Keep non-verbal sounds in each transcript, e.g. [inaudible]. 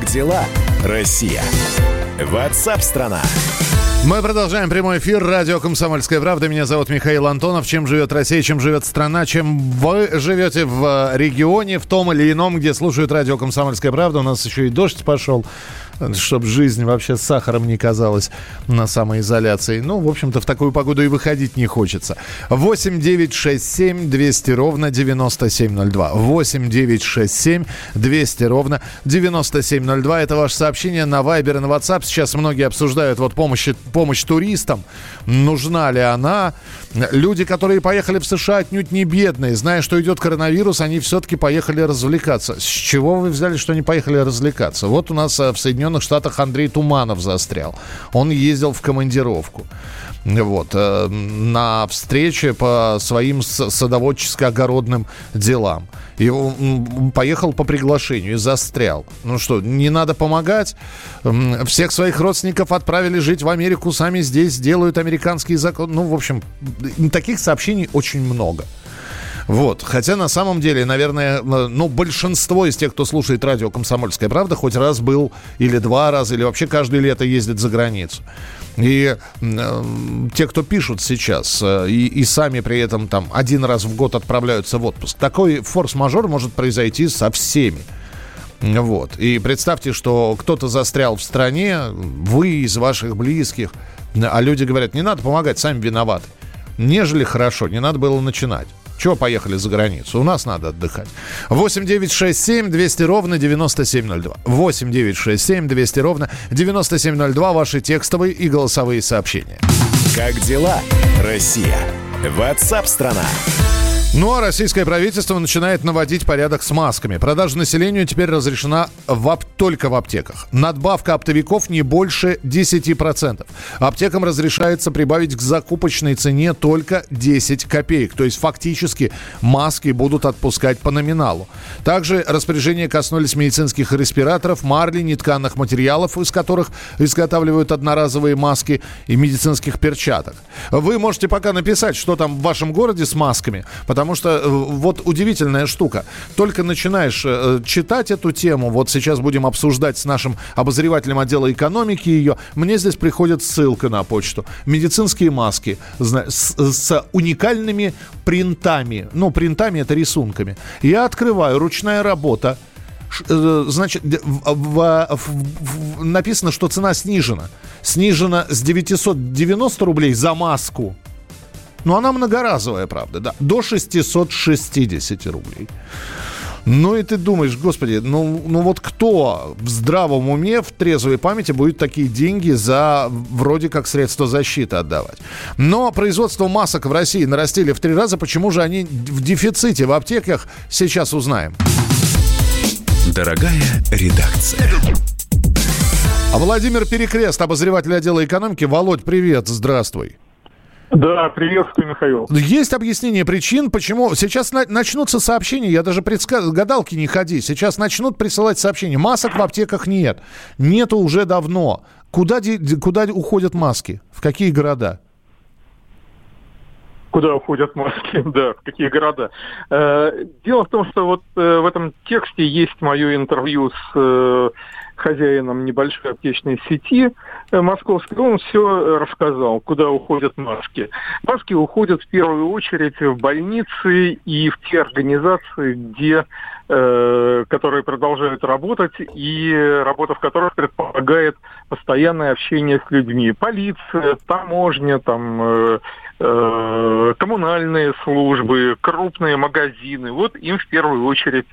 Как дела, Россия? Ватсап-страна! Мы продолжаем прямой эфир. Радио «Комсомольская правда». Меня зовут Михаил Антонов. Чем живет Россия, чем живет страна, чем вы живете в регионе, в том или ином, где слушают радио «Комсомольская правда». У нас еще и дождь пошел чтобы жизнь вообще с сахаром не казалась на самоизоляции. Ну, в общем-то, в такую погоду и выходить не хочется. 8 9 6 7 200 ровно 9702. 8 9 6 7 200 ровно 9702. Это ваше сообщение на Viber и на WhatsApp. Сейчас многие обсуждают вот помощь, помощь туристам. Нужна ли она? Люди, которые поехали в США, отнюдь не бедные. Зная, что идет коронавирус, они все-таки поехали развлекаться. С чего вы взяли, что они поехали развлекаться? Вот у нас э, в Соединенных Штатах Андрей Туманов застрял. Он ездил в командировку вот, э, на встрече по своим садоводческо-огородным делам. И он поехал по приглашению и застрял. Ну что, не надо помогать? Всех своих родственников отправили жить в Америку, сами здесь делают американские законы. Ну, в общем, таких сообщений очень много. Вот. Хотя на самом деле, наверное, ну, большинство из тех, кто слушает радио «Комсомольская правда», хоть раз был или два раза, или вообще каждое лето ездит за границу. И э, те, кто пишут сейчас э, и, и сами при этом там один раз в год отправляются в отпуск, такой форс-мажор может произойти со всеми. Вот. И представьте, что кто-то застрял в стране, вы из ваших близких, а люди говорят, не надо помогать, сами виноваты. Нежели хорошо, не надо было начинать. Чего поехали за границу? У нас надо отдыхать. 8 9 6 7 200 ровно 9702. 8 9 6 7 200 ровно 9702. Ваши текстовые и голосовые сообщения. Как дела, Россия? Ватсап-страна! Ну а российское правительство начинает наводить порядок с масками. Продажа населению теперь разрешена в, только в аптеках. Надбавка оптовиков не больше 10%. Аптекам разрешается прибавить к закупочной цене только 10 копеек. То есть фактически маски будут отпускать по номиналу. Также распоряжения коснулись медицинских респираторов, марли, нетканных материалов, из которых изготавливают одноразовые маски и медицинских перчаток. Вы можете пока написать, что там в вашем городе с масками, потому Потому что э, вот удивительная штука. Только начинаешь э, читать эту тему, вот сейчас будем обсуждать с нашим обозревателем отдела экономики ее, мне здесь приходит ссылка на почту. Медицинские маски с, с уникальными принтами. Ну, принтами это рисунками. Я открываю, ручная работа э, значит, в, в, в, написано, что цена снижена. Снижена с 990 рублей за маску но она многоразовая, правда, да. До 660 рублей. Ну и ты думаешь, господи, ну, ну вот кто в здравом уме, в трезвой памяти будет такие деньги за вроде как средство защиты отдавать? Но производство масок в России нарастили в три раза. Почему же они в дефиците в аптеках, сейчас узнаем. Дорогая редакция. Владимир Перекрест, обозреватель отдела экономики. Володь, привет, здравствуй. Да, приветствую, Михаил. Есть объяснение причин, почему сейчас на- начнутся сообщения, я даже предсказ... гадалки не ходи, сейчас начнут присылать сообщения. Масок в аптеках нет, нету уже давно. Куда, де... куда уходят маски? В какие города? Куда уходят маски, [laughs] да, в какие города. Э, дело в том, что вот э, в этом тексте есть мое интервью с э, хозяином небольшой аптечной сети э, московской, он все рассказал, куда уходят маски. Маски уходят в первую очередь в больницы и в те организации, где э, которые продолжают работать и работа в которых предполагает постоянное общение с людьми. Полиция, таможня, там э, коммунальные службы, крупные магазины. Вот им в первую очередь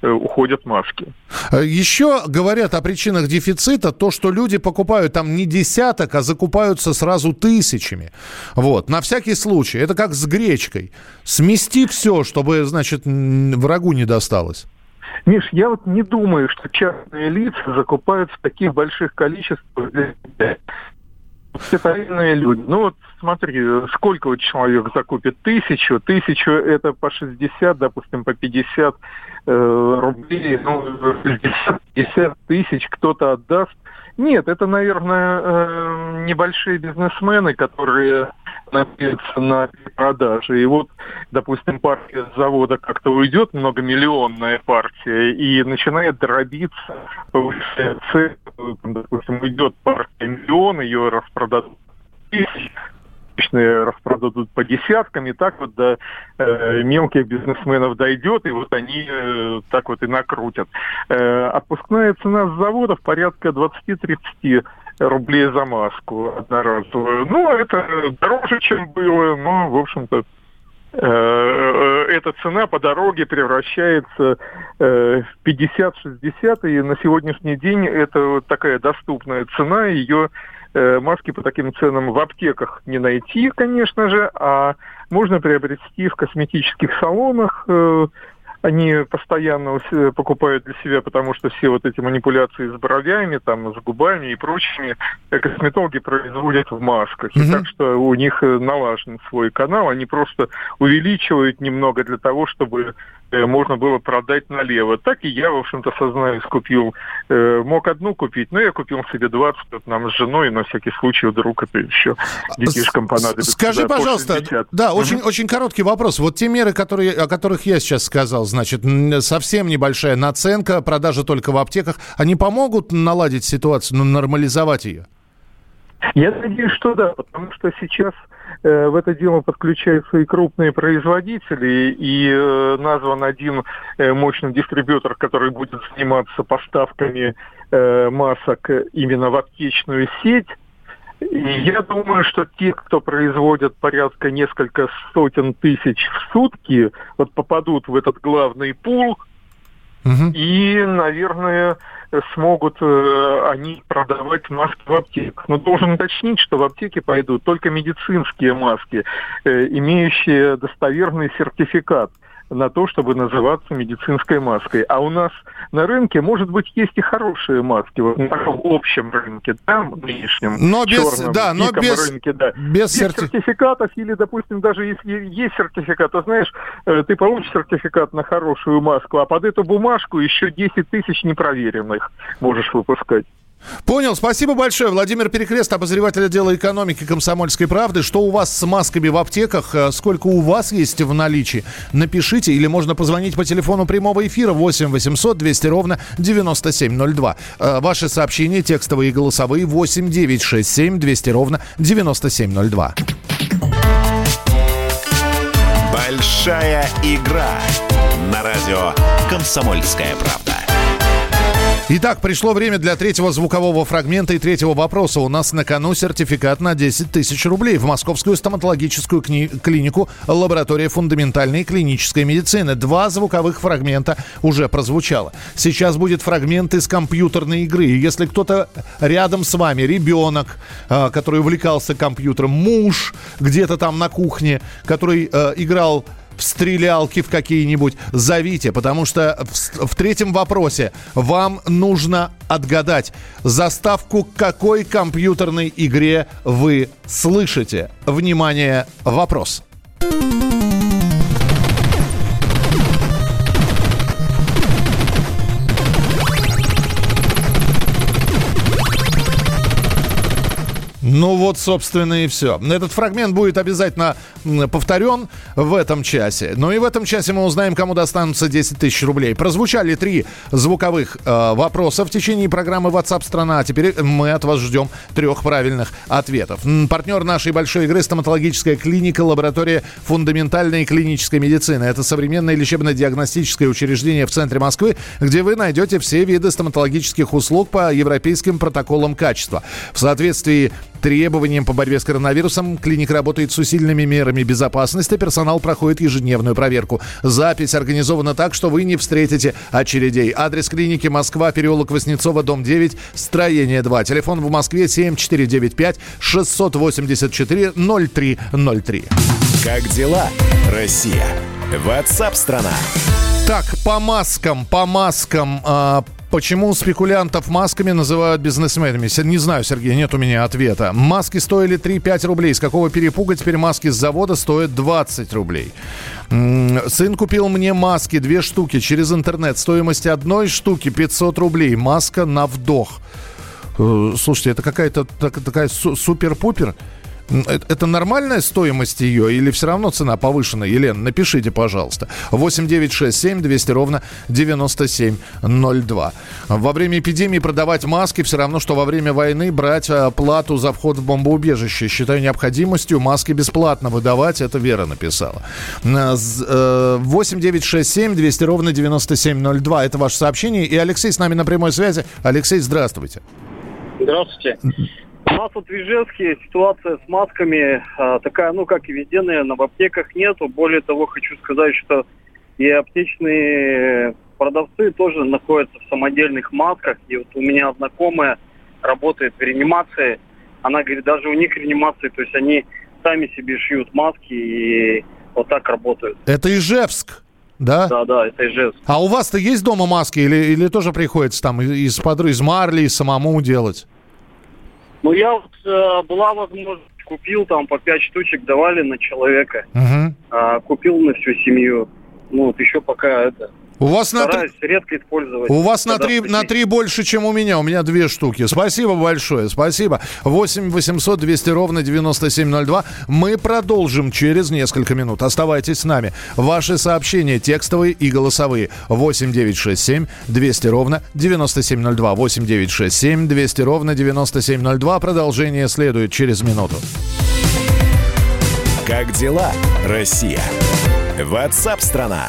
э, уходят маски. Еще говорят о причинах дефицита то, что люди покупают там не десяток, а закупаются сразу тысячами. Вот, на всякий случай. Это как с гречкой. Смести все, чтобы, значит, врагу не досталось. Миш, я вот не думаю, что частные лица закупают в таких больших количествах все люди. Ну вот смотри, сколько вот человек закупит? Тысячу. Тысячу это по 60, допустим, по 50 э, рублей. Ну, 60, 50 тысяч кто-то отдаст. Нет, это, наверное, э, небольшие бизнесмены, которые надеяться на продажи. И вот, допустим, партия с завода как-то уйдет, многомиллионная партия, и начинает дробиться, повышая цену, допустим, уйдет партия миллион, ее распродадут тысяч, обычные распродадут по десяткам, и так вот до э, мелких бизнесменов дойдет, и вот они э, так вот и накрутят. Э, отпускная цена с заводов порядка 20-30 рублей за маску одноразовую. Ну, это дороже, чем было, но, в общем-то, э, э, эта цена по дороге превращается э, в 50-60, и на сегодняшний день это вот такая доступная цена, ее маски по таким ценам в аптеках не найти, конечно же, а можно приобрести в косметических салонах, они постоянно покупают для себя, потому что все вот эти манипуляции с бровями, там, с губами и прочими косметологи производят в масках. Mm-hmm. И так что у них налажен свой канал, они просто увеличивают немного для того, чтобы Э, можно было продать налево. Так и я, в общем-то, сознаюсь, купил. Э, мог одну купить, но я купил себе 20, вот нам с женой, на всякий случай вдруг это еще детишкам понадобится. Скажи, да, пожалуйста, да, очень, очень короткий вопрос. Вот те меры, которые, о которых я сейчас сказал, значит, совсем небольшая наценка, продажа только в аптеках, они помогут наладить ситуацию, ну, нормализовать ее? Я надеюсь, что да, потому что сейчас э, в это дело подключаются и крупные производители, и э, назван один э, мощный дистрибьютор, который будет заниматься поставками э, масок именно в аптечную сеть. Я думаю, что те, кто производят порядка несколько сотен тысяч в сутки, вот попадут в этот главный пул, угу. и, наверное, смогут э, они продавать маски в аптеках. Но должен уточнить, что в аптеке пойдут только медицинские маски, э, имеющие достоверный сертификат на то, чтобы называться медицинской маской. А у нас на рынке, может быть, есть и хорошие маски, вот на таком общем рынке, да, нынешнем, но без, черном, да, но без, рынке, да. Без, без серти... сертификатов или, допустим, даже если есть сертификат, то знаешь, э, ты получишь сертификат на хорошую маску, а под эту бумажку еще 10 тысяч непроверенных можешь выпускать. Понял. Спасибо большое. Владимир Перекрест, обозреватель отдела экономики комсомольской правды. Что у вас с масками в аптеках? Э, сколько у вас есть в наличии? Напишите или можно позвонить по телефону прямого эфира 8 800 200 ровно 9702. Э, ваши сообщения текстовые и голосовые 8 967 200 ровно 9702. Большая игра на радио «Комсомольская правда». Итак, пришло время для третьего звукового фрагмента и третьего вопроса. У нас на кону сертификат на 10 тысяч рублей в Московскую стоматологическую кни- клинику «Лаборатория фундаментальной клинической медицины». Два звуковых фрагмента уже прозвучало. Сейчас будет фрагмент из компьютерной игры. Если кто-то рядом с вами, ребенок, э, который увлекался компьютером, муж где-то там на кухне, который э, играл в стрелялки в какие-нибудь, зовите, потому что в, в третьем вопросе вам нужно отгадать, заставку какой компьютерной игре вы слышите. Внимание, вопрос. Ну вот, собственно, и все. Этот фрагмент будет обязательно повторен в этом часе. Ну и в этом часе мы узнаем, кому достанутся 10 тысяч рублей. Прозвучали три звуковых э, вопроса в течение программы WhatsApp страна. А теперь мы от вас ждем трех правильных ответов. Партнер нашей большой игры стоматологическая клиника, лаборатория фундаментальной клинической медицины. Это современное лечебно-диагностическое учреждение в центре Москвы, где вы найдете все виды стоматологических услуг по европейским протоколам качества. В соответствии требованиям по борьбе с коронавирусом клиника работает с усиленными мерами безопасности. Персонал проходит ежедневную проверку. Запись организована так, что вы не встретите очередей. Адрес клиники Москва, переулок Воснецова, дом 9, строение 2. Телефон в Москве 7495 684 0303. Как дела, Россия? Ватсап-страна! Так, по маскам, по маскам, э, Почему спекулянтов масками называют бизнесменами? Не знаю, Сергей, нет у меня ответа. Маски стоили 3-5 рублей. С какого перепуга теперь маски с завода стоят 20 рублей? Сын купил мне маски, две штуки, через интернет. Стоимость одной штуки 500 рублей. Маска на вдох. Э, слушайте, это какая-то такая супер-пупер Это нормальная стоимость ее или все равно цена повышена? Елена, напишите, пожалуйста. 8 9 6 7 200 ровно 9702. Во время эпидемии продавать маски все равно, что во время войны брать а, плату за вход в бомбоубежище. Считаю необходимостью маски бесплатно выдавать. Это Вера написала. 8 9 6 7 200 ровно 9702. Это ваше сообщение. И Алексей с нами на прямой связи. Алексей, здравствуйте. Здравствуйте. У нас вот в Ижевске ситуация с масками а, такая, ну, как и везде, наверное, в аптеках нету. Более того, хочу сказать, что и аптечные продавцы тоже находятся в самодельных масках. И вот у меня знакомая работает в реанимации. Она говорит, даже у них реанимации, то есть они сами себе шьют маски и вот так работают. Это Ижевск? Да? Да, да, это Ижевск. А у вас-то есть дома маски или, или тоже приходится там из, из марли самому делать? Ну, я вот, э, была возможность, купил там по пять штучек, давали на человека. Угу. А, купил на всю семью. Ну, вот еще пока это... У вас на три... редко использовать. У вас на три, на три больше, чем у меня. У меня две штуки. Спасибо большое. Спасибо. 8 800 200 ровно 9702. Мы продолжим через несколько минут. Оставайтесь с нами. Ваши сообщения текстовые и голосовые. 8 967 200 ровно 9702. 8 967 200 ровно 9702. Продолжение следует через минуту. Как дела, Россия? Ватсап-страна!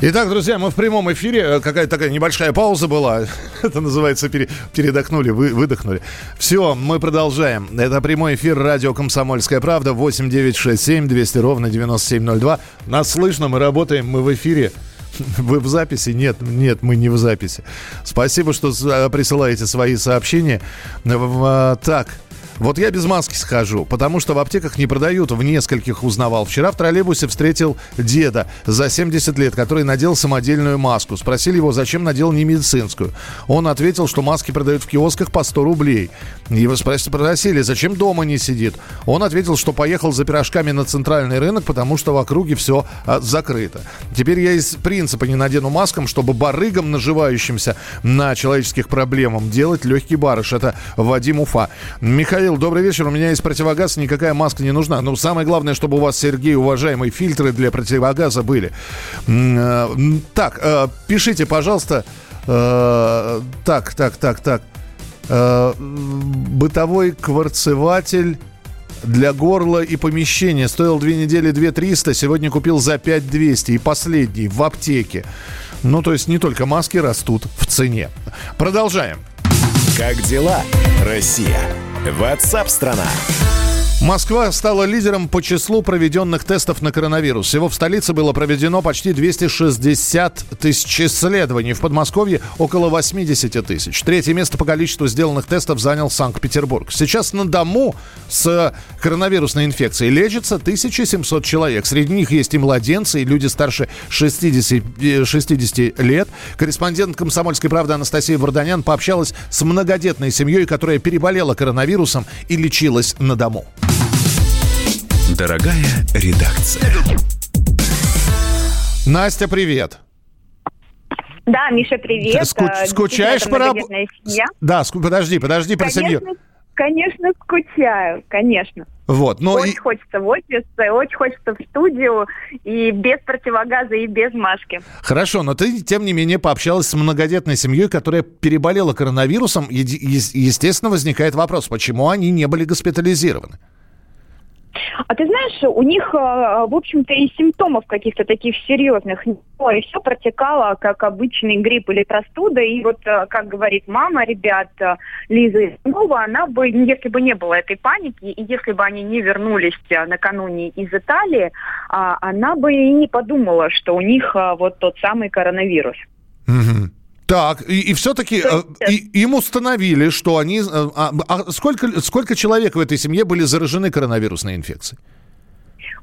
Итак, друзья, мы в прямом эфире. Э, какая-то такая небольшая пауза была. [laughs] Это называется пере, передохнули, вы, выдохнули. Все, мы продолжаем. Это прямой эфир радио «Комсомольская правда». 8 9 6 7 200 ровно 9702. Нас слышно, мы работаем, мы в эфире. [laughs] Вы в записи? Нет, нет, мы не в записи. Спасибо, что присылаете свои сообщения. Э, так, вот я без маски схожу, потому что в аптеках не продают. В нескольких узнавал. Вчера в троллейбусе встретил деда за 70 лет, который надел самодельную маску. Спросили его, зачем надел не медицинскую. Он ответил, что маски продают в киосках по 100 рублей. Его спросили, зачем дома не сидит. Он ответил, что поехал за пирожками на центральный рынок, потому что в округе все а, закрыто. Теперь я из принципа не надену маскам, чтобы барыгам, наживающимся на человеческих проблемах, делать легкий барыш. Это Вадим Уфа. Михаил Михаил, добрый вечер. У меня есть противогаз, никакая маска не нужна. Но самое главное, чтобы у вас, Сергей, уважаемые фильтры для противогаза были. Э, так, э, пишите, пожалуйста. Э, так, так, так, так. Бытовой кварцеватель для горла и помещения. Стоил две недели 2 300, сегодня купил за 5 200. И последний в аптеке. Ну, то есть не только маски растут в цене. Продолжаем. Как дела, Россия? WhatsApp страна. Москва стала лидером по числу проведенных тестов на коронавирус. Всего в столице было проведено почти 260 тысяч исследований. В Подмосковье около 80 тысяч. Третье место по количеству сделанных тестов занял Санкт-Петербург. Сейчас на дому с коронавирусной инфекцией лечится 1700 человек. Среди них есть и младенцы, и люди старше 60, 60 лет. Корреспондент «Комсомольской правды» Анастасия Варданян пообщалась с многодетной семьей, которая переболела коронавирусом и лечилась на дому. Дорогая редакция. Настя, привет. Да, Миша, привет. Ску- э, скучаешь по работе? Да, ску- подожди, подожди про семью. Конечно, скучаю, конечно. Вот, но очень и... хочется в офис, очень хочется в студию и без противогаза и без маски. Хорошо, но ты тем не менее пообщалась с многодетной семьей, которая переболела коронавирусом. И, естественно, возникает вопрос, почему они не были госпитализированы? А ты знаешь, у них, э, в общем-то, и симптомов каких-то таких серьезных не было, и все протекало, как обычный грипп или простуда. И вот, э, как говорит мама ребят, э, Лиза Снова, она бы, если бы не было этой паники, и если бы они не вернулись накануне из Италии, а, она бы и не подумала, что у них вот тот самый коронавирус. Угу. Так, и, и все-таки э, им установили, что они... Э, а, а сколько, сколько человек в этой семье были заражены коронавирусной инфекцией?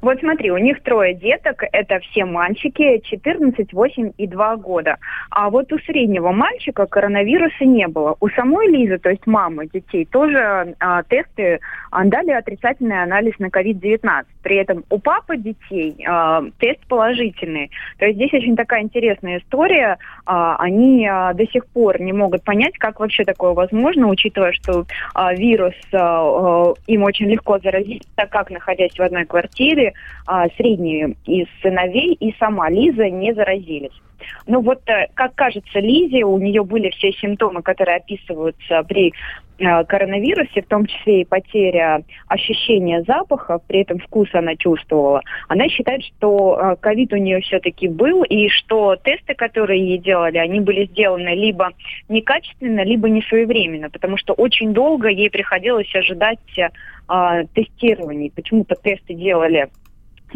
Вот смотри, у них трое деток, это все мальчики, 14, 8 и 2 года. А вот у среднего мальчика коронавируса не было. У самой Лизы, то есть мамы детей, тоже а, тесты а, дали отрицательный анализ на COVID-19. При этом у папы детей а, тест положительный. То есть здесь очень такая интересная история. А, они а, до сих пор не могут понять, как вообще такое возможно, учитывая, что а, вирус а, а, им очень легко заразить, так как находясь в одной квартире, а, средние из сыновей и сама Лиза не заразились. Ну вот, э, как кажется Лизе, у нее были все симптомы, которые описываются при э, коронавирусе, в том числе и потеря ощущения запаха, при этом вкус она чувствовала. Она считает, что э, ковид у нее все-таки был, и что тесты, которые ей делали, они были сделаны либо некачественно, либо не своевременно, потому что очень долго ей приходилось ожидать а, тестирований. Почему-то тесты делали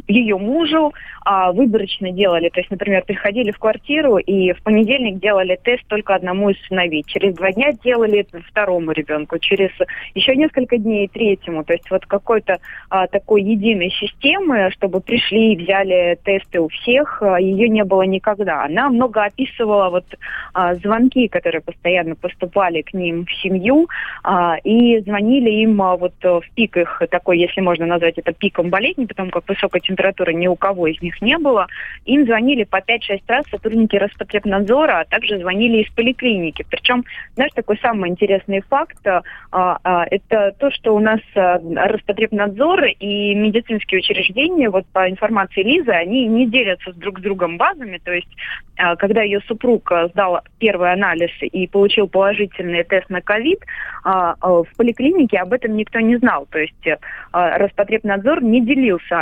ее мужу а, выборочно делали. То есть, например, приходили в квартиру и в понедельник делали тест только одному из сыновей. Через два дня делали второму ребенку, через еще несколько дней третьему. То есть вот какой-то а, такой единой системы, чтобы пришли и взяли тесты у всех, а, ее не было никогда. Она много описывала вот а, звонки, которые постоянно поступали к ним в семью, а, и звонили им а, вот в пик их такой, если можно назвать это пиком болезни, потому как высокая температуры ни у кого из них не было. Им звонили по 5-6 раз сотрудники Роспотребнадзора, а также звонили из поликлиники. Причем, знаешь, такой самый интересный факт, а, а, это то, что у нас а, Роспотребнадзор и медицинские учреждения, вот по информации Лизы, они не делятся с друг с другом базами, то есть а, когда ее супруг а, сдал первый анализ и получил положительный тест на ковид, а, в поликлинике об этом никто не знал. То есть Роспотребнадзор не делился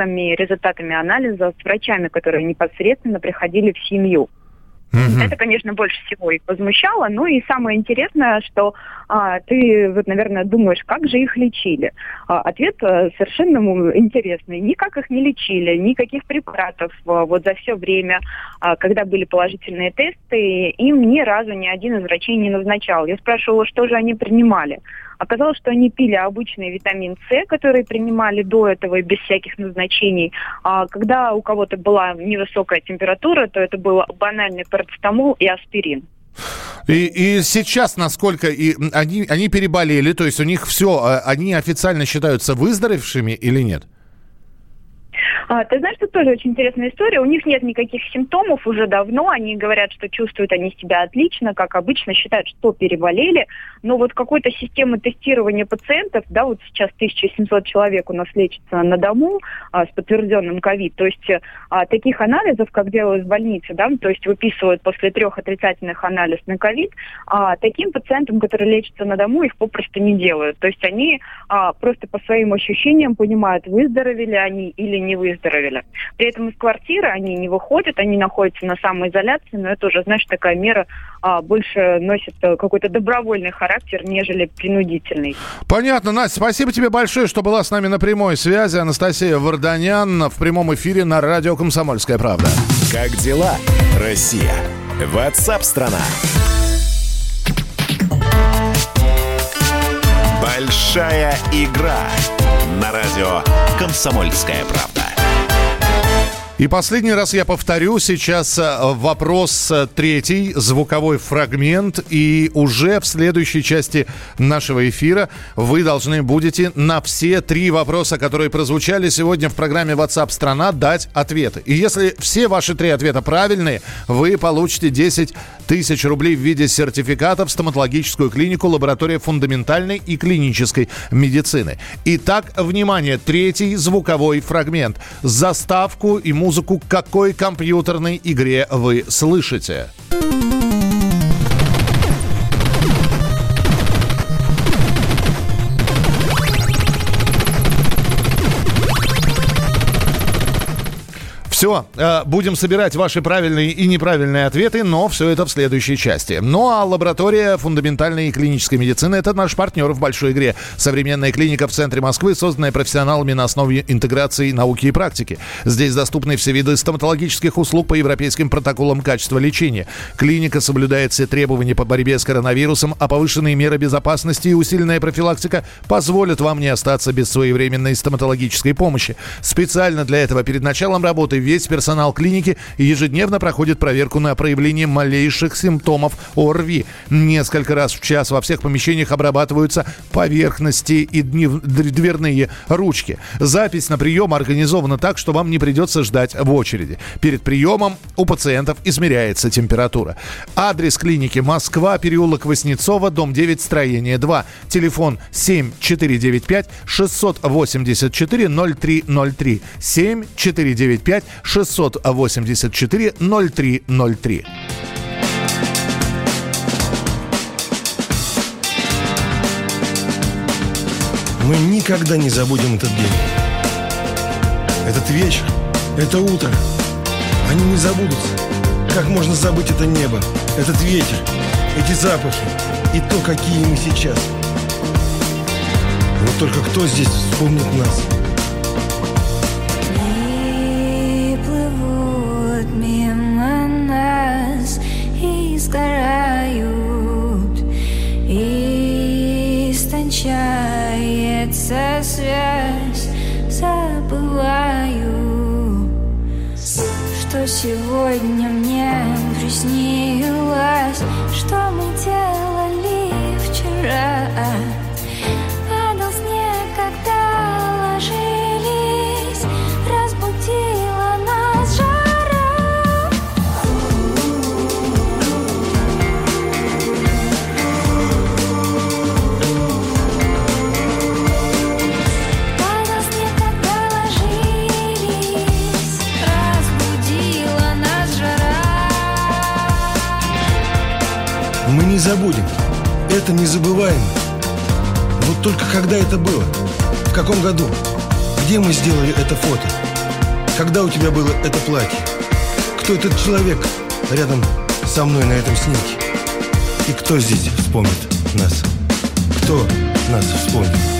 анализами, результатами анализа с врачами, которые непосредственно приходили в семью. Угу. Это, конечно, больше всего их возмущало. Ну и самое интересное, что а, ты, вот, наверное, думаешь, как же их лечили. А, ответ а, совершенно интересный. Никак их не лечили, никаких препаратов а, вот за все время, а, когда были положительные тесты, им ни разу ни один из врачей не назначал. Я спрашивала, что же они принимали. Оказалось, что они пили обычный витамин С, который принимали до этого и без всяких назначений. А когда у кого-то была невысокая температура, то это был банальный парацетамол и аспирин. И, и сейчас, насколько и они, они переболели, то есть у них все, а, они официально считаются выздоровевшими или нет? А, ты знаешь, тут тоже очень интересная история. У них нет никаких симптомов уже давно. Они говорят, что чувствуют они себя отлично, как обычно, считают, что переболели. Но вот какой-то системы тестирования пациентов, да, вот сейчас 1700 человек у нас лечится на дому а, с подтвержденным ковид. То есть а, таких анализов, как делают в больнице, да, то есть выписывают после трех отрицательных анализ на ковид, а таким пациентам, которые лечатся на дому, их попросту не делают. То есть они а, просто по своим ощущениям понимают, выздоровели они или не выздоровели. При этом из квартиры они не выходят, они находятся на самоизоляции, но это уже, знаешь, такая мера а, больше носит э, какой-то добровольный характер, нежели принудительный. Понятно, Настя, спасибо тебе большое, что была с нами на прямой связи. Анастасия Варданян в прямом эфире на радио «Комсомольская правда». Как дела, Россия? Ватсап-страна! Большая игра на радио «Комсомольская правда». И последний раз я повторю сейчас э, вопрос э, третий, звуковой фрагмент. И уже в следующей части нашего эфира вы должны будете на все три вопроса, которые прозвучали сегодня в программе WhatsApp страна, дать ответы. И если все ваши три ответа правильные, вы получите 10 тысяч рублей в виде сертификата в стоматологическую клинику лаборатория фундаментальной и клинической медицины. Итак, внимание, третий звуковой фрагмент. Заставку и музыку музыку к какой компьютерной игре вы слышите. Все, э, будем собирать ваши правильные и неправильные ответы, но все это в следующей части. Ну а лаборатория фундаментальной и клинической медицины – это наш партнер в большой игре. Современная клиника в центре Москвы, созданная профессионалами на основе интеграции науки и практики. Здесь доступны все виды стоматологических услуг по европейским протоколам качества лечения. Клиника соблюдает все требования по борьбе с коронавирусом, а повышенные меры безопасности и усиленная профилактика позволят вам не остаться без своевременной стоматологической помощи. Специально для этого перед началом работы весь персонал клиники ежедневно проходит проверку на проявление малейших симптомов ОРВИ. Несколько раз в час во всех помещениях обрабатываются поверхности и дверные ручки. Запись на прием организована так, что вам не придется ждать в очереди. Перед приемом у пациентов измеряется температура. Адрес клиники Москва, переулок Воснецова, дом 9, строение 2. Телефон 7495 684 0303. 7495 684 0303. Мы никогда не забудем этот день. Этот вечер, это утро. Они не забудутся. Как можно забыть это небо, этот ветер, эти запахи и то, какие мы сейчас. Вот только кто здесь вспомнит нас? Что сегодня мне приснилось Что мы делали вчера забудем. Это незабываемо. Вот только когда это было? В каком году? Где мы сделали это фото? Когда у тебя было это платье? Кто этот человек рядом со мной на этом снимке? И кто здесь вспомнит нас? Кто нас вспомнит?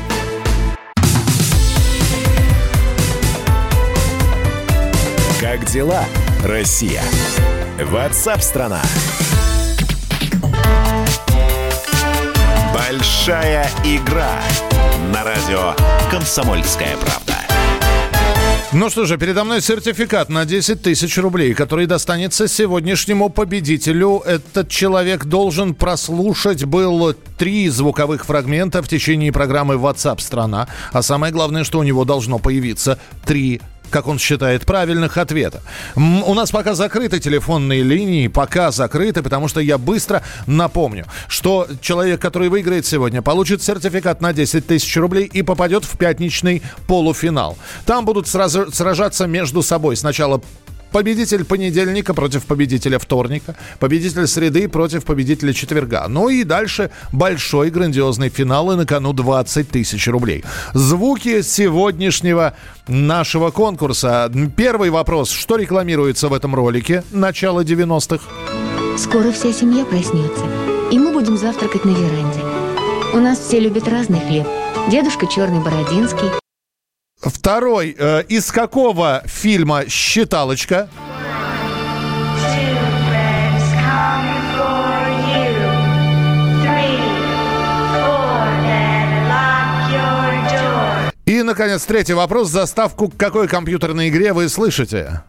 Дела, Россия? Ватсап-страна! Большая игра на радио «Комсомольская правда». Ну что же, передо мной сертификат на 10 тысяч рублей, который достанется сегодняшнему победителю. Этот человек должен прослушать был три звуковых фрагмента в течение программы WhatsApp страна. А самое главное, что у него должно появиться три как он считает, правильных ответа. У нас пока закрыты телефонные линии, пока закрыты, потому что я быстро напомню, что человек, который выиграет сегодня, получит сертификат на 10 тысяч рублей и попадет в пятничный полуфинал. Там будут сразу сражаться между собой сначала победитель понедельника против победителя вторника, победитель среды против победителя четверга. Ну и дальше большой грандиозный финал и на кону 20 тысяч рублей. Звуки сегодняшнего нашего конкурса. Первый вопрос. Что рекламируется в этом ролике начала 90-х? Скоро вся семья проснется, и мы будем завтракать на веранде. У нас все любят разный хлеб. Дедушка черный бородинский, Второй. Э, из какого фильма «Считалочка»? И, наконец, третий вопрос. Заставку к какой компьютерной игре вы слышите?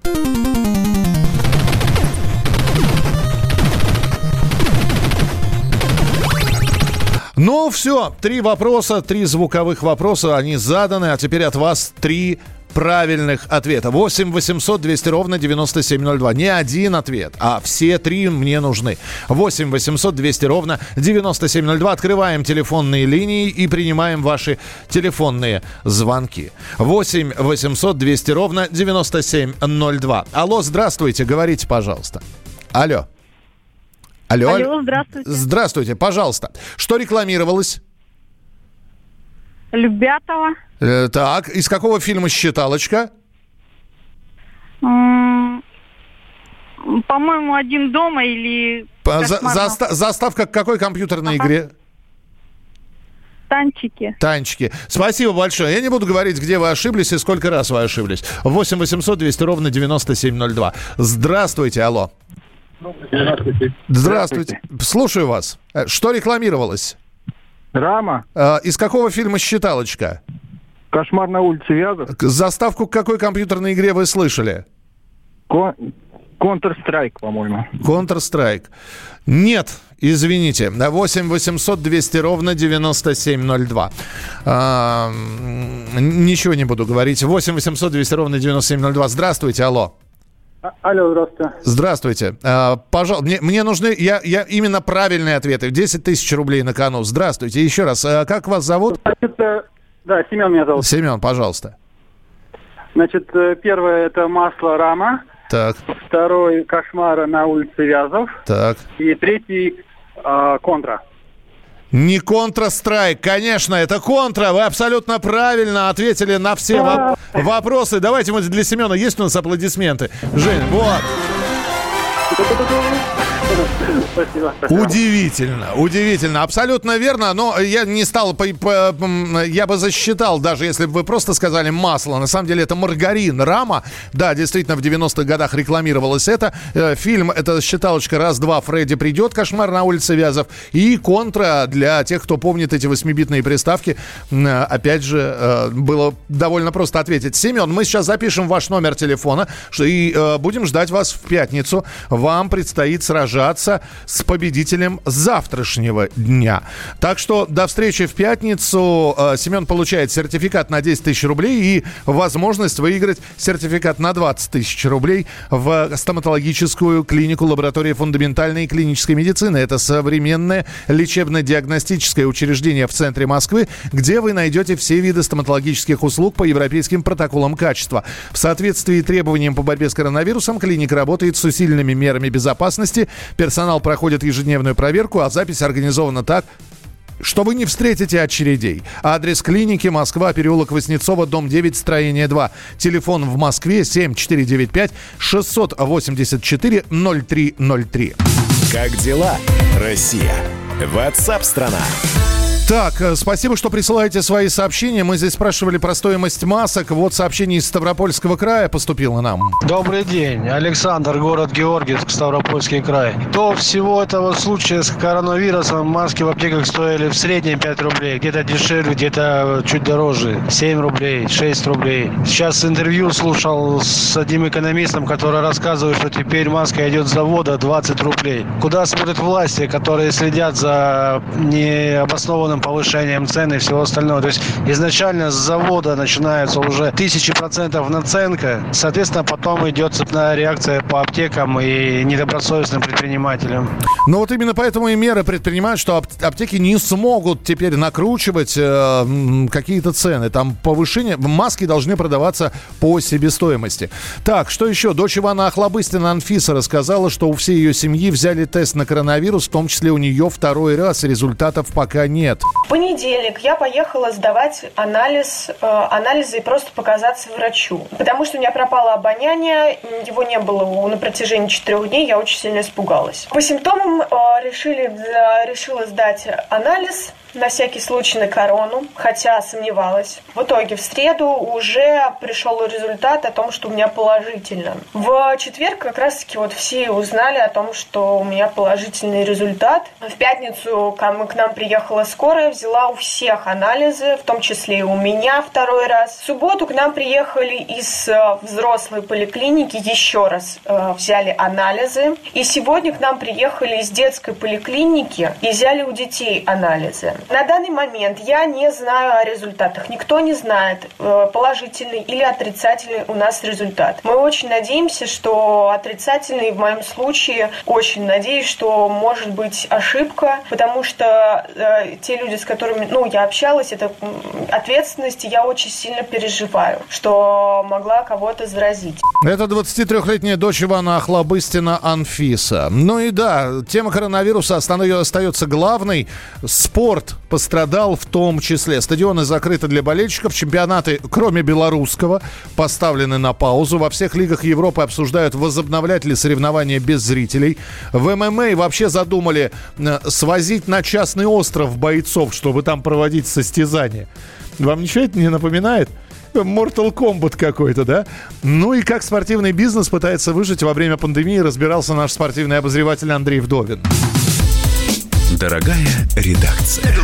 Ну, все, три вопроса, три звуковых вопроса, они заданы, а теперь от вас три правильных ответа. 8 800 200 ровно 9702. Не один ответ, а все три мне нужны. 8 800 200 ровно 9702. Открываем телефонные линии и принимаем ваши телефонные звонки. 8 800 200 ровно 9702. Алло, здравствуйте, говорите, пожалуйста. Алло. Алло, Алло, здравствуйте. Здравствуйте, пожалуйста. Что рекламировалось? Любятова. Э, так, из какого фильма «Считалочка»? М, По-моему, один дома или По- за- «Кошмар на заста- заставка к какой компьютерной игре? танчике. Танчики. Спасибо большое. Я не буду говорить, где вы ошиблись и сколько раз вы ошиблись. 8 800 200 ровно 9702. Здравствуйте, алло. Здравствуйте. Здравствуйте. Слушаю вас. Э, Что рекламировалось? Рама. Э, Из какого фильма «Считалочка»? Кошмар на улице Вязов. Заставку к какой компьютерной игре вы слышали? Counter-Strike, по-моему. Counter-Strike. Нет, извините. 8 800 200 ровно 9702. А, ничего не буду говорить. 8 800 200 ровно 9702. Здравствуйте, алло. А, Алло, здравствуйте. Здравствуйте. А, пожалуйста, мне, мне нужны я, я именно правильные ответы. 10 тысяч рублей на кону. Здравствуйте. Еще раз, а как вас зовут? Значит, э, да, Семен меня зовут. Семен, пожалуйста. Значит, э, первое это масло Рама, Так, второй кошмар на улице Вязов так. и третий э, контра. Не контрастрайк, конечно, это контра. Вы абсолютно правильно ответили на все воп- вопросы. Давайте вот для Семена есть у нас аплодисменты. Жень, вот. Спасибо. Удивительно, удивительно, абсолютно верно, но я не стал, по- по- я бы засчитал, даже если бы вы просто сказали масло, на самом деле это маргарин, рама, да, действительно, в 90-х годах рекламировалось это, Э, фильм, это считалочка «Раз-два, Фредди придет», «Кошмар на улице Вязов» и «Контра» для тех, кто помнит эти восьмибитные приставки, опять же, э, было довольно просто ответить. Семен, мы сейчас запишем ваш номер телефона и э, будем ждать вас в пятницу, вам предстоит сражаться с победителем завтрашнего дня. Так что до встречи в пятницу. Э, Семен получает сертификат на 10 тысяч рублей и возможность выиграть сертификат на 20 тысяч рублей в стоматологическую клинику лаборатории фундаментальной и клинической медицины. Это современное лечебно-диагностическое учреждение в центре Москвы, где вы найдете все виды стоматологических услуг по европейским протоколам качества. В соответствии с требованиям по борьбе с коронавирусом клиника работает с усиленными мерами безопасности. Персонал проходит ежедневную проверку, а запись организована так, что вы не встретите очередей. Адрес клиники Москва, переулок Воснецова, дом 9, строение 2. Телефон в Москве 7495 684 0303. Как дела, Россия? Ватсап-страна! Так, э, спасибо, что присылаете свои сообщения. Мы здесь спрашивали про стоимость масок. Вот сообщение из Ставропольского края поступило нам. Добрый день. Александр, город Георгиевск, Ставропольский край. До всего этого случая с коронавирусом маски в аптеках стоили в среднем 5 рублей. Где-то дешевле, где-то чуть дороже. 7 рублей, 6 рублей. Сейчас интервью слушал с одним экономистом, который рассказывает, что теперь маска идет с завода 20 рублей. Куда смотрят власти, которые следят за необоснованным безусловным повышением цен и всего остального. То есть изначально с завода начинается уже тысячи процентов наценка, соответственно, потом идет цепная реакция по аптекам и недобросовестным предпринимателям. Ну вот именно поэтому и меры предпринимают, что аптеки не смогут теперь накручивать э, какие-то цены. Там повышение, маски должны продаваться по себестоимости. Так, что еще? Дочь Ивана Охлобыстина Анфиса рассказала, что у всей ее семьи взяли тест на коронавирус, в том числе у нее второй раз. Результатов пока нет. Понедельник я поехала сдавать анализ, э, анализы и просто показаться врачу. Потому что у меня пропало обоняние, его не было на протяжении четырех дней, я очень сильно испугалась. По симптомам э, решили, решила сдать анализ, на всякий случай на корону, хотя сомневалась. В итоге в среду уже пришел результат о том, что у меня положительно. В четверг как раз-таки вот все узнали о том, что у меня положительный результат. В пятницу к нам приехала скорая, взяла у всех анализы, в том числе и у меня второй раз. В субботу к нам приехали из э, взрослой поликлиники, еще раз э, взяли анализы. И сегодня к нам приехали из детской поликлиники и взяли у детей анализы. На данный момент я не знаю о результатах. Никто не знает, э, положительный или отрицательный у нас результат. Мы очень надеемся, что отрицательный в моем случае, очень надеюсь, что может быть ошибка, потому что э, те люди, с которыми ну, я общалась, это ответственность, и я очень сильно переживаю, что могла кого-то заразить. Это 23-летняя дочь Ивана Охлобыстина Анфиса. Ну и да, тема коронавируса остается главной. Спорт пострадал в том числе. Стадионы закрыты для болельщиков. Чемпионаты, кроме белорусского, поставлены на паузу. Во всех лигах Европы обсуждают, возобновлять ли соревнования без зрителей. В ММА вообще задумали э, свозить на частный остров бойцов, чтобы там проводить состязания. Вам ничего это не напоминает? Mortal Kombat какой-то, да? Ну и как спортивный бизнес пытается выжить во время пандемии, разбирался наш спортивный обозреватель Андрей Вдовин. Дорогая редакция.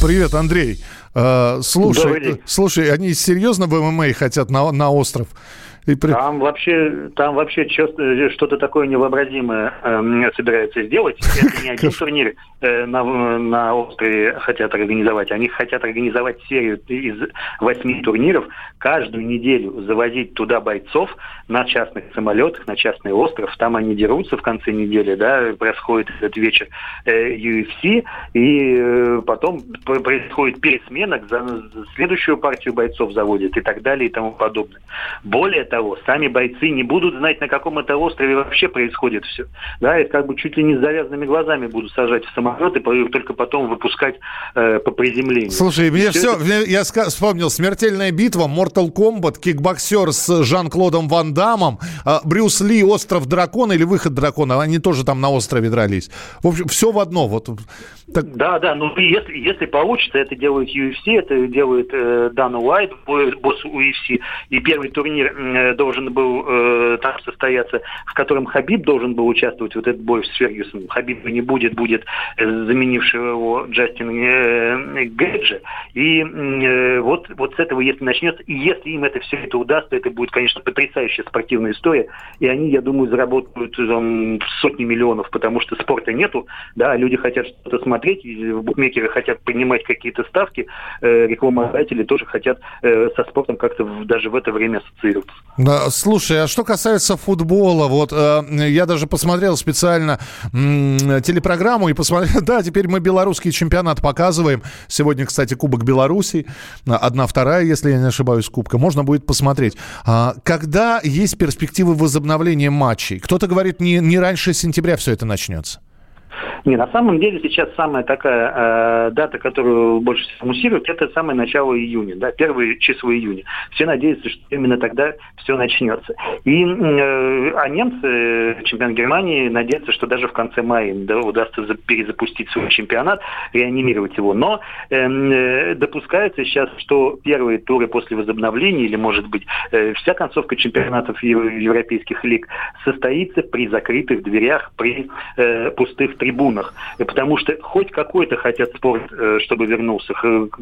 Привет, Андрей. Uh, слушай, слушай, они серьезно в ММА хотят на, на остров? И при... Там вообще, там вообще что-то такое невообразимое э, собираются сделать. [laughs] Это не один турнир э, на, на острове хотят организовать. Они хотят организовать серию из восьми турниров, каждую неделю завозить туда бойцов на частных самолетах, на частный остров. Там они дерутся в конце недели, да, происходит этот вечер э, UFC, и э, потом происходит пересменок, за следующую партию бойцов заводят и так далее и тому подобное. Более того, сами бойцы не будут знать, на каком это острове вообще происходит все. Да, это как бы чуть ли не с завязанными глазами будут сажать в самолет и только потом выпускать э, по приземлению. Слушай, мне все, это... я вспомнил, смертельная битва, Mortal Kombat, кикбоксер с Жан-Клодом Ван Дамом, э, Брюс Ли, Остров Дракона или Выход Дракона, они тоже там на острове дрались. В общем, все в одно. Вот, так... Да, да, ну если, если получится, это делает UFC, это делает э, Дана Уайт, босс UFC, и первый турнир э, должен был э, там состояться, в котором Хабиб должен был участвовать, вот этот бой с Фергюсоном. Хабиба не будет, будет э, заменившего его Джастин э, Гэджи. И э, вот, вот с этого, если начнется, и если им это все это удастся, это будет, конечно, потрясающая спортивная история. И они, я думаю, заработают там, сотни миллионов, потому что спорта нету, да, люди хотят что-то смотреть, букмекеры хотят принимать какие-то ставки, э, рекламодатели тоже хотят э, со спортом как-то даже в это время ассоциироваться. Слушай, а что касается футбола, вот э, я даже посмотрел специально э, телепрограмму и посмотрел, [laughs] да, теперь мы белорусский чемпионат показываем. Сегодня, кстати, Кубок Беларуси, одна-вторая, если я не ошибаюсь, Кубка. Можно будет посмотреть. А, когда есть перспективы возобновления матчей? Кто-то говорит, не, не раньше сентября все это начнется. Не, на самом деле сейчас самая такая э, дата, которую больше всего муссируют, это самое начало июня, да, первые числа июня. Все надеются, что именно тогда все начнется. И, э, а немцы, чемпион Германии, надеются, что даже в конце мая да, удастся перезапустить свой чемпионат, реанимировать его. Но эм, э, допускается сейчас, что первые туры после возобновления, или, может быть, э, вся концовка чемпионатов европейских лиг состоится при закрытых дверях, при э, пустых трибунах трибунах, потому что хоть какой-то хотят спорт, э, чтобы вернулся,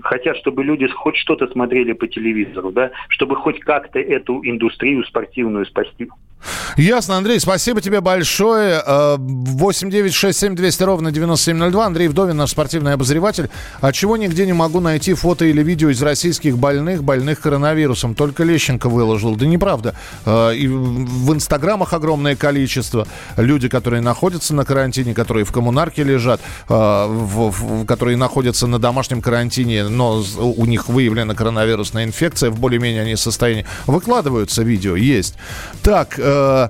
хотят, чтобы люди хоть что-то смотрели по телевизору, да, чтобы хоть как-то эту индустрию спортивную спасти. Ясно, Андрей, спасибо тебе большое. 8 9 6 7 200 ровно 9702. Андрей Вдовин, наш спортивный обозреватель. А чего нигде не могу найти фото или видео из российских больных, больных коронавирусом? Только Лещенко выложил. Да неправда. Э, и в инстаграмах огромное количество. Люди, которые находятся на карантине, которые в коммунарке лежат, э, в, в, которые находятся на домашнем карантине, но у них выявлена коронавирусная инфекция, в более-менее они состоянии, выкладываются видео, есть. Так, э,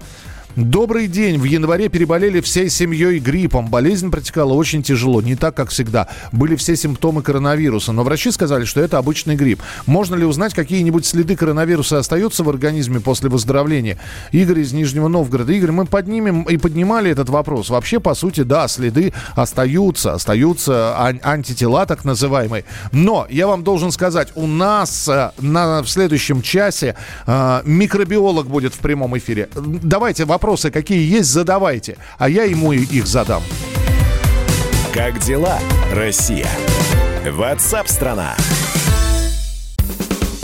Добрый день. В январе переболели всей семьей гриппом. Болезнь протекала очень тяжело, не так, как всегда. Были все симптомы коронавируса, но врачи сказали, что это обычный грипп. Можно ли узнать, какие-нибудь следы коронавируса остаются в организме после выздоровления? Игорь из Нижнего Новгорода. Игорь, мы поднимем и поднимали этот вопрос. Вообще, по сути, да, следы остаются, остаются ан- антитела так называемые. Но я вам должен сказать, у нас э, на, в следующем часе э, микробиолог будет в прямом эфире. Давайте вопрос вопросы, какие есть, задавайте, а я ему их задам. Как дела, Россия? Ватсап-страна!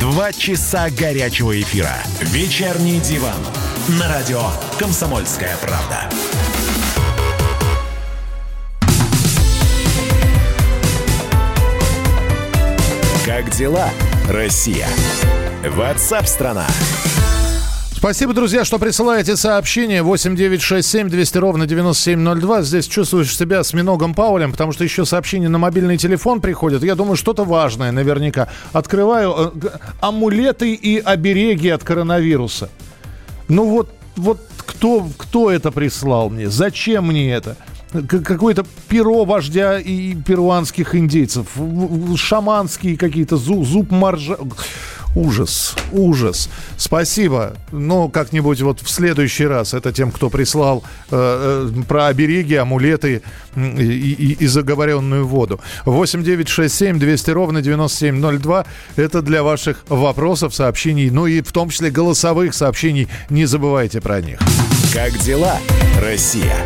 Два часа горячего эфира. Вечерний диван. На радио «Комсомольская правда». Как дела, Россия? Ватсап-страна! Спасибо, друзья, что присылаете сообщение 8967 200 ровно 9702. Здесь чувствуешь себя с Миногом Паулем, потому что еще сообщения на мобильный телефон приходят. Я думаю, что-то важное наверняка. Открываю э, амулеты и обереги от коронавируса. Ну вот, вот кто, кто это прислал мне? Зачем мне это? какое-то перо вождя и перуанских индейцев, шаманские какие-то, зуб, зуб моржа. Ужас, ужас. Спасибо. Но как-нибудь вот в следующий раз это тем, кто прислал э, э, про обереги, амулеты и, и, и заговоренную воду. 8 9 6 7 200 ровно 9702. Это для ваших вопросов, сообщений, ну и в том числе голосовых сообщений. Не забывайте про них. Как дела, Россия?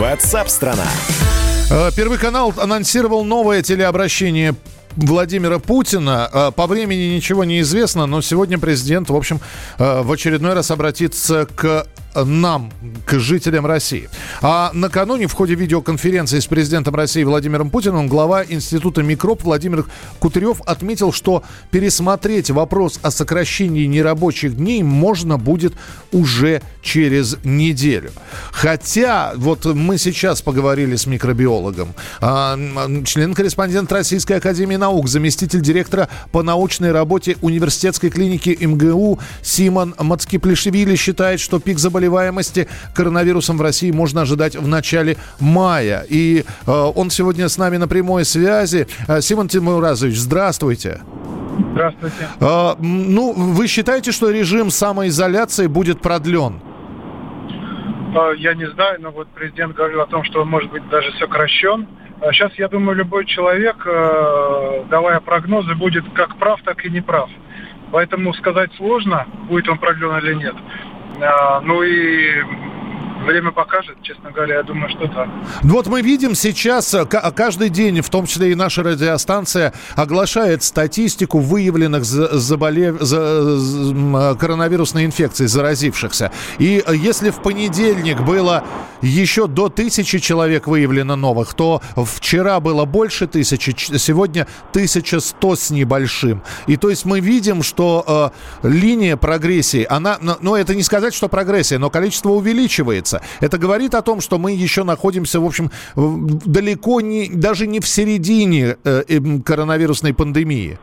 Ватсап-страна! Э, Первый канал анонсировал новое телеобращение Владимира Путина. А, по времени ничего не известно, но сегодня президент, в общем, а, в очередной раз обратится к нам, к жителям России. А накануне в ходе видеоконференции с президентом России Владимиром Путиным глава Института микроб Владимир Кутырев отметил, что пересмотреть вопрос о сокращении нерабочих дней можно будет уже через неделю. Хотя, вот мы сейчас поговорили с микробиологом, а, член-корреспондент Российской Академии Наук, заместитель директора по научной работе университетской клиники МГУ Симон Мацкиплишвили считает, что пик заболеваний заболеваемости коронавирусом в России можно ожидать в начале мая. И э, он сегодня с нами на прямой связи. Э, Симон Тимуразович, здравствуйте. Здравствуйте. Э, ну, вы считаете, что режим самоизоляции будет продлен? Э, я не знаю, но вот президент говорил о том, что он может быть даже сокращен. Сейчас, а я думаю, любой человек, э, давая прогнозы, будет как прав, так и не прав. Поэтому сказать сложно, будет он продлен или нет. А, ну и Время покажет, честно говоря, я думаю, что да. Вот мы видим сейчас, э, каждый день, в том числе и наша радиостанция, оглашает статистику выявленных заболев... за... коронавирусной инфекцией, заразившихся. И э, если в понедельник было еще до тысячи человек выявлено новых, то вчера было больше тысячи, сегодня 1100 с небольшим. И то есть мы видим, что э, линия прогрессии, она, ну это не сказать, что прогрессия, но количество увеличивается находится. Это говорит о том, что мы еще находимся, в общем, далеко не, даже не в середине э, коронавирусной пандемии.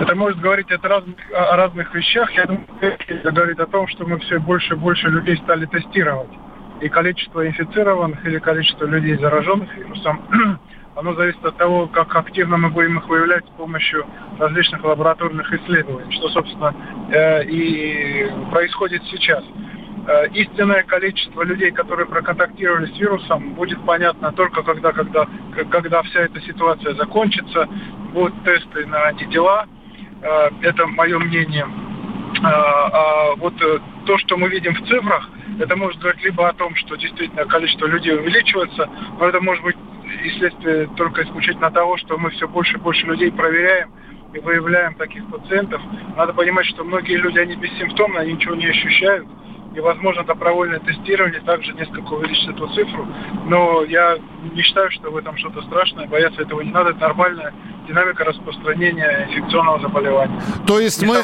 Это может говорить о разных, о разных вещах. Я думаю, это говорит о том, что мы все больше и больше людей стали тестировать. И количество инфицированных или количество людей, зараженных вирусом, [clears throat] оно зависит от того, как активно мы будем их выявлять с помощью различных лабораторных исследований, что, собственно, э, и происходит сейчас. Э, истинное количество людей, которые проконтактировали с вирусом, будет понятно только когда, когда, когда вся эта ситуация закончится, будут тесты на антитела. Э, это мое мнение. Э, а вот то, что мы видим в цифрах, это может говорить либо о том, что действительно количество людей увеличивается, но это может быть и следствие только исключительно того, что мы все больше и больше людей проверяем и выявляем таких пациентов. Надо понимать, что многие люди, они бессимптомны, они ничего не ощущают, и, возможно, добровольное тестирование также несколько увеличит эту цифру. Но я не считаю, что в этом что-то страшное, бояться этого не надо. Это нормальная динамика распространения инфекционного заболевания. То есть не мы,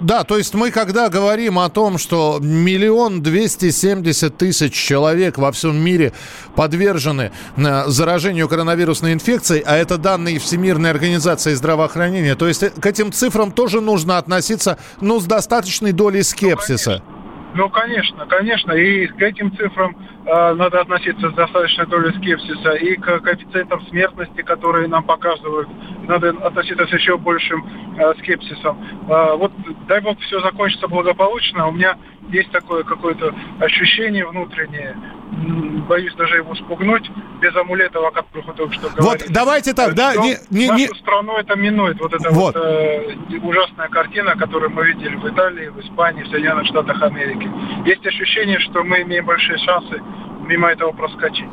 да, то есть мы, когда говорим о том, что миллион двести семьдесят тысяч человек во всем мире подвержены э, заражению коронавирусной инфекцией, а это данные Всемирной организации здравоохранения, то есть к этим цифрам тоже нужно относиться, ну, с достаточной долей скепсиса. Ну, ну, конечно, конечно. И к этим цифрам надо относиться с достаточной долей скепсиса. И к коэффициентам смертности, которые нам показывают, надо относиться с еще большим э, скепсисом. Э, вот дай бог все закончится благополучно. У меня есть такое какое-то ощущение внутреннее, боюсь даже его спугнуть, без амулетов, о которых вы только что говорили. Вот давайте так, да? Не, не, нашу не... страну это минует. Вот эта вот, вот э, ужасная картина, которую мы видели в Италии, в Испании, в Соединенных Штатах Америки. Есть ощущение, что мы имеем большие шансы мимо этого проскочить.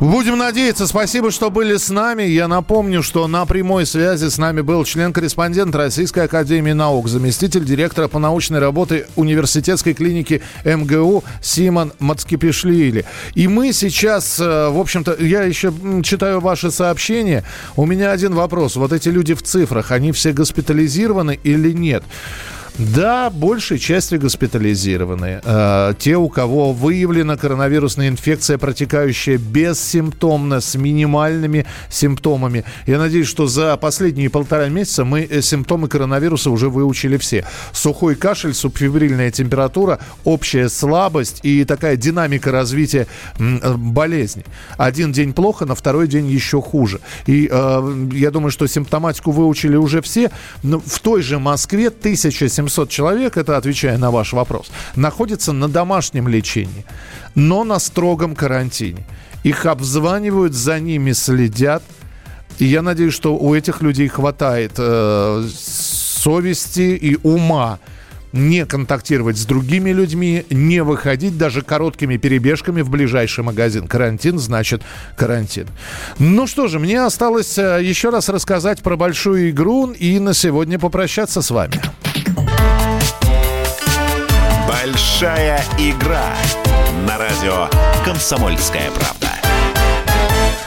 Будем надеяться. Спасибо, что были с нами. Я напомню, что на прямой связи с нами был член-корреспондент Российской Академии Наук, заместитель директора по научной работе университетской клиники МГУ Симон Мацкипишлили. И мы сейчас, э, в общем-то, я еще читаю ваши сообщения. У меня один вопрос. Вот эти люди в цифрах, они все госпитализированы или нет? Да, большей частью госпитализированы. Э, те, у кого выявлена коронавирусная инфекция, протекающая бессимптомно, с минимальными симптомами. Я надеюсь, что за последние полтора месяца мы э, симптомы коронавируса уже выучили все. Сухой кашель, субфибрильная температура, общая слабость и такая динамика развития э, болезни. Один день плохо, на второй день еще хуже. И э, я думаю, что симптоматику выучили уже все. Но в той же Москве 1700 700 человек, это отвечая на ваш вопрос, находятся на домашнем лечении, но на строгом карантине. Их обзванивают, за ними следят. И я надеюсь, что у этих людей хватает э, совести и ума не контактировать с другими людьми, не выходить даже короткими перебежками в ближайший магазин. Карантин значит карантин. Ну что же, мне осталось э, еще раз рассказать про большую игру и на сегодня попрощаться с вами. Большая игра на радио «Комсомольская правда».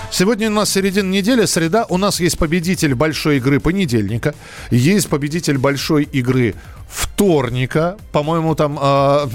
Сегодня у нас середина недели, среда. У нас есть победитель большой игры понедельника. Есть победитель большой игры вторника. По-моему, там э,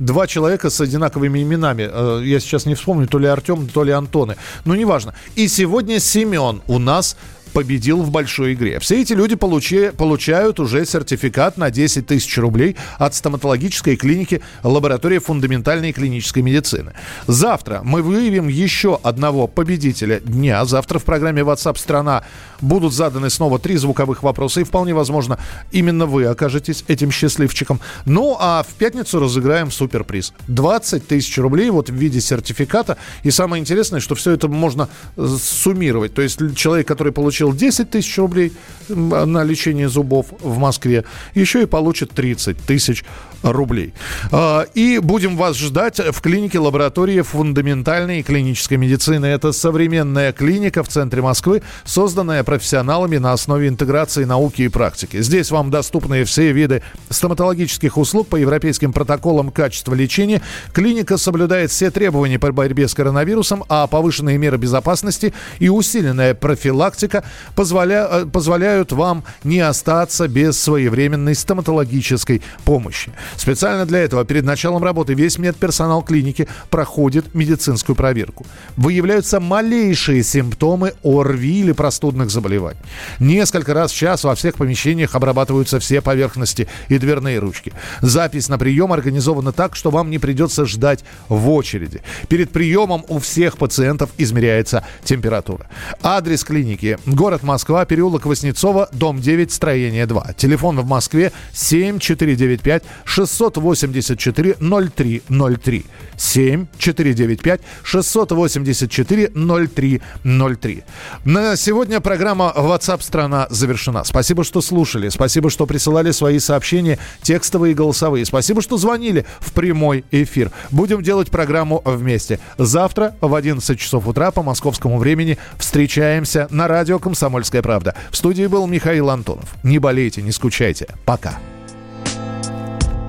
два человека с одинаковыми именами. Э, я сейчас не вспомню, то ли Артем, то ли Антоны. Но неважно. И сегодня Семен у нас победил в большой игре. Все эти люди получи, получают уже сертификат на 10 тысяч рублей от стоматологической клиники лаборатории фундаментальной клинической медицины. Завтра мы выявим еще одного победителя дня. Завтра в программе WhatsApp страна будут заданы снова три звуковых вопроса. И вполне возможно, именно вы окажетесь этим счастливчиком. Ну, а в пятницу разыграем суперприз. 20 тысяч рублей вот в виде сертификата. И самое интересное, что все это можно э, суммировать. То есть человек, который получил получил 10 тысяч рублей на лечение зубов в Москве, еще и получит 30 тысяч рублей. А, и будем вас ждать в клинике лаборатории фундаментальной и клинической медицины. Это современная клиника в центре Москвы, созданная профессионалами на основе интеграции науки и практики. Здесь вам доступны все виды стоматологических услуг по европейским протоколам качества лечения. Клиника соблюдает все требования по борьбе с коронавирусом, а повышенные меры безопасности и усиленная профилактика позволя, э, позволяют вам не остаться без своевременной стоматологической помощи. Специально для этого перед началом работы весь медперсонал клиники проходит медицинскую проверку. Выявляются малейшие симптомы ОРВИ или простудных заболеваний. Несколько раз в час во всех помещениях обрабатываются все поверхности и дверные ручки. Запись на прием организована так, что вам не придется ждать в очереди. Перед приемом у всех пациентов измеряется температура. Адрес клиники. Город Москва, переулок Васнецова, дом 9, строение 2. Телефон в Москве 7495 684 0303. 7495 684 0303. На сегодня программа WhatsApp страна завершена. Спасибо, что слушали. Спасибо, что присылали свои сообщения, текстовые и голосовые. Спасибо, что звонили в прямой эфир. Будем делать программу вместе. Завтра в 11 часов утра по московскому времени встречаемся на радио «Комсомольская правда». В студии был Михаил Антонов. Не болейте, не скучайте. Пока.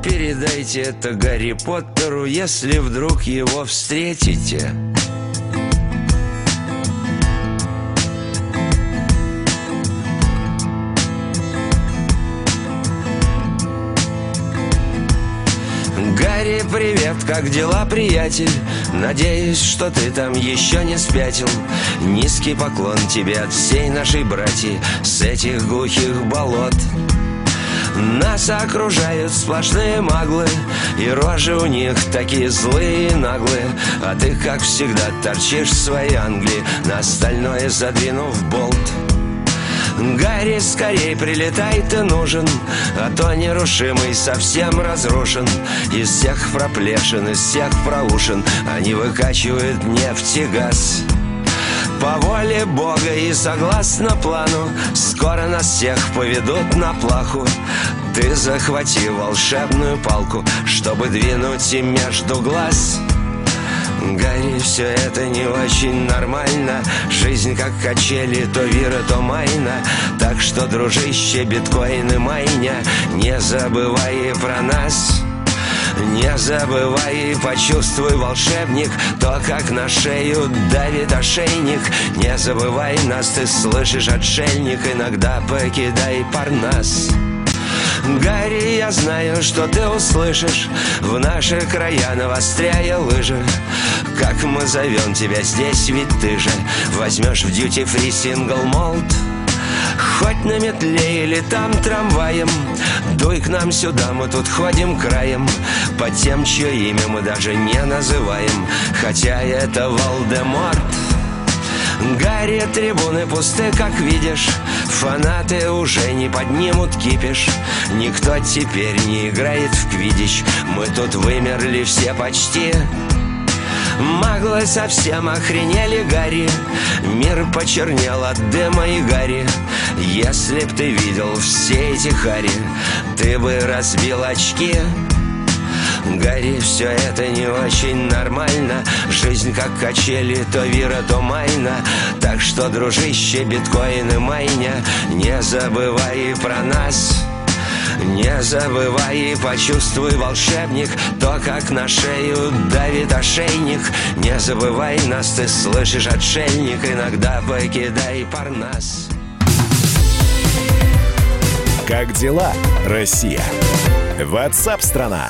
Передайте это Гарри Поттеру, если вдруг его встретите. Гарри, привет, как дела, приятель? Надеюсь, что ты там еще не спятил. Низкий поклон тебе от всей нашей братьи С этих глухих болот. Нас окружают сплошные маглы И рожи у них такие злые и наглые. А ты, как всегда, торчишь в своей Англии На остальное задвинув болт Гарри, скорей прилетай, ты нужен А то нерушимый совсем разрушен. Из всех проплешин, из всех проушин Они выкачивают нефть и газ. По воле Бога и согласно плану Скоро нас всех поведут на плаху. Ты захвати волшебную палку Чтобы двинуть им между глаз Гарри, все это не очень нормально. Жизнь как качели, то вира, то майна. Так что, дружище, биткоин и майня. Не забывай про нас. Не забывай и почувствуй, волшебник То, как на шею давит ошейник. Не забывай нас, ты слышишь, отшельник Иногда покидай парнас Гарри, я знаю, что ты услышишь. В наши края навостряя лыжи. Как мы зовем тебя здесь, ведь ты же Возьмешь в дьюти-фри сингл молд Хоть на метле или там трамваем Дуй к нам сюда, мы тут ходим краем. По тем, чье имя мы даже не называем Хотя это Волдеморт. Гарри, трибуны пусты, как видишь Фанаты уже не поднимут кипиш. Никто теперь не играет в квидич. Мы тут вымерли все почти. Маглы совсем охренели, Гарри. Мир почернел от дыма и гари. Если б ты видел все эти хари Ты бы разбил очки Гарри, все это не очень нормально. Жизнь как качели, то вира, то майна. Так что, дружище, биткоин и майня. Не забывай про нас. Не забывай и почувствуй, волшебник. То, как на шею давит ошейник. Не забывай нас, ты слышишь, отшельник. Иногда покидай парнас. Как дела, Россия? Ватсап-страна!